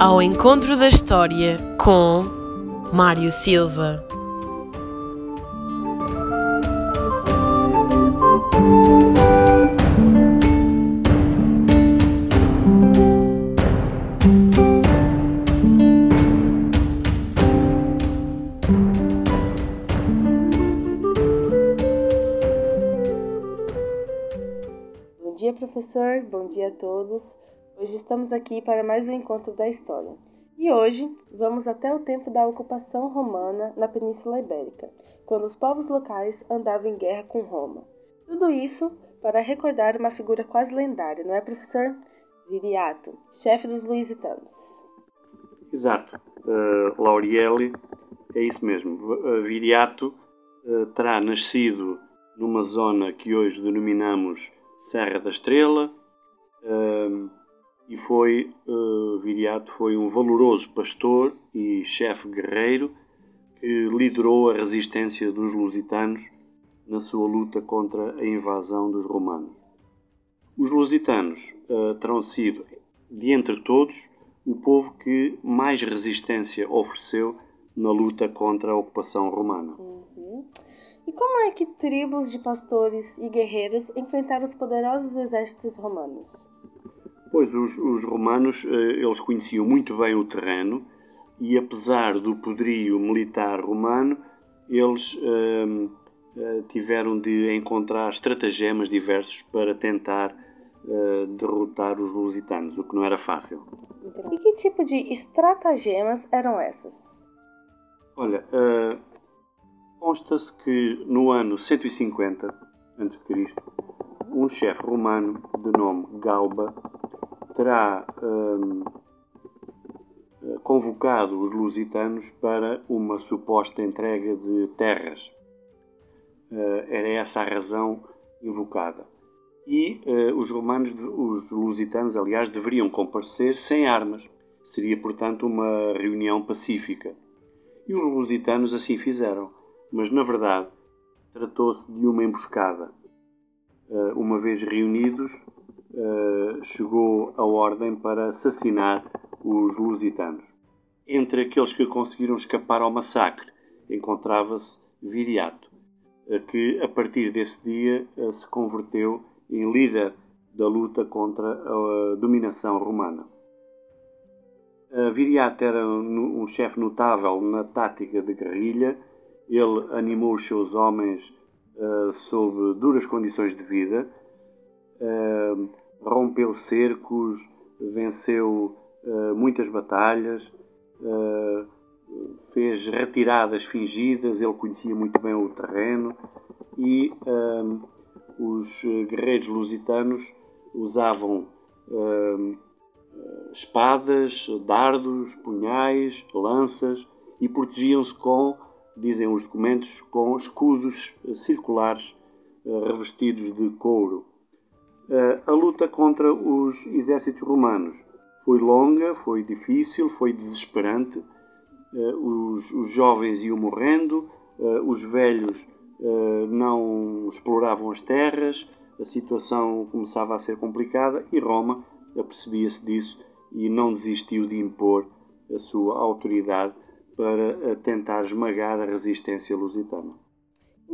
ao encontro da história com Mário Silva. Bom dia, professor. Bom dia a todos. Hoje estamos aqui para mais um encontro da história. E hoje vamos até o tempo da ocupação romana na Península Ibérica, quando os povos locais andavam em guerra com Roma. Tudo isso para recordar uma figura quase lendária, não é, professor? Viriato, chefe dos Lusitanos. Exato. Uh, é isso mesmo. Uh, Viriato uh, terá nascido numa zona que hoje denominamos Serra da Estrela, e foi uh, Viriato foi um valoroso pastor e chefe guerreiro que liderou a resistência dos lusitanos na sua luta contra a invasão dos romanos. Os lusitanos uh, terão sido, de entre todos, o povo que mais resistência ofereceu na luta contra a ocupação romana. Uhum. E como é que tribos de pastores e guerreiros enfrentaram os poderosos exércitos romanos? Pois os, os romanos eh, eles conheciam muito bem o terreno e apesar do poderio militar romano, eles eh, tiveram de encontrar estratagemas diversos para tentar eh, derrotar os lusitanos, o que não era fácil. E que tipo de estratagemas eram essas? Olha, eh, consta-se que no ano 150 a.C., um chefe romano de nome Galba terá hum, convocado os lusitanos para uma suposta entrega de terras. Uh, era essa a razão invocada. E uh, os romanos, os lusitanos, aliás, deveriam comparecer sem armas. Seria, portanto, uma reunião pacífica. E os lusitanos assim fizeram. Mas, na verdade, tratou-se de uma emboscada. Uh, uma vez reunidos, uh, chegou a ordem para assassinar os lusitanos. Entre aqueles que conseguiram escapar ao massacre encontrava-se Viriato, uh, que a partir desse dia uh, se converteu em líder da luta contra a dominação romana. Viriato era um chefe notável na tática de guerrilha. Ele animou os seus homens sob duras condições de vida, rompeu cercos, venceu uh, muitas batalhas, uh, fez retiradas fingidas, ele conhecia muito bem o terreno e uh, os guerreiros lusitanos usavam espadas, dardos, punhais, lanças e protegiam-se com, dizem os documentos, com escudos circulares revestidos de couro. Eh, a luta contra os exércitos romanos foi longa, foi difícil, foi desesperante. Eh, os, os jovens iam morrendo, eh, os velhos não exploravam as terras, a situação começava a ser complicada e Roma apercebia-se disso e não desistiu de impor a sua autoridade para tentar esmagar a resistência lusitana.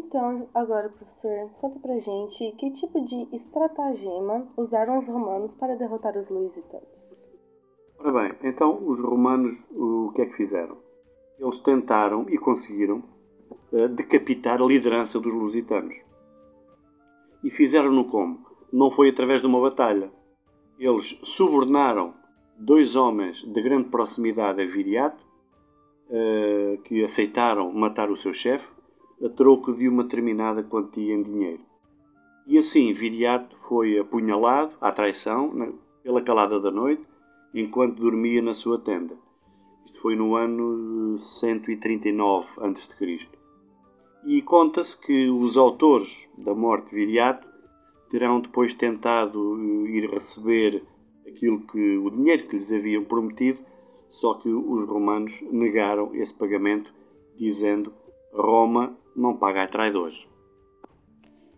Então, agora, professor, conta pra gente que tipo de estratagema usaram os romanos para derrotar os lusitanos. Ora bem, então os romanos o que é que fizeram? Eles tentaram e conseguiram uh, decapitar a liderança dos lusitanos. E fizeram-no como? Não foi através de uma batalha. Eles subornaram dois homens de grande proximidade a Viriato, uh, que aceitaram matar o seu chefe, a troco de uma determinada quantia em dinheiro. E assim Viriato foi apunhalado à traição pela calada da noite, enquanto dormia na sua tenda. Isto foi no ano 139 a.C. E conta-se que os autores da morte de Viriato terão depois tentado eh, ir receber aquilo que o dinheiro que lhes haviam prometido, só que os romanos negaram esse pagamento, dizendo Roma não paga a traidores.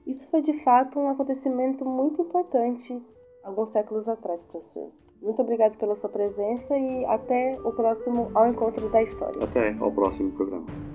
Isso foi de fato um acontecimento muito importante alguns séculos atrás, professor. Muito obrigado pela sua presença e até o próximo Ao Encontro da História. Até ao próximo programa.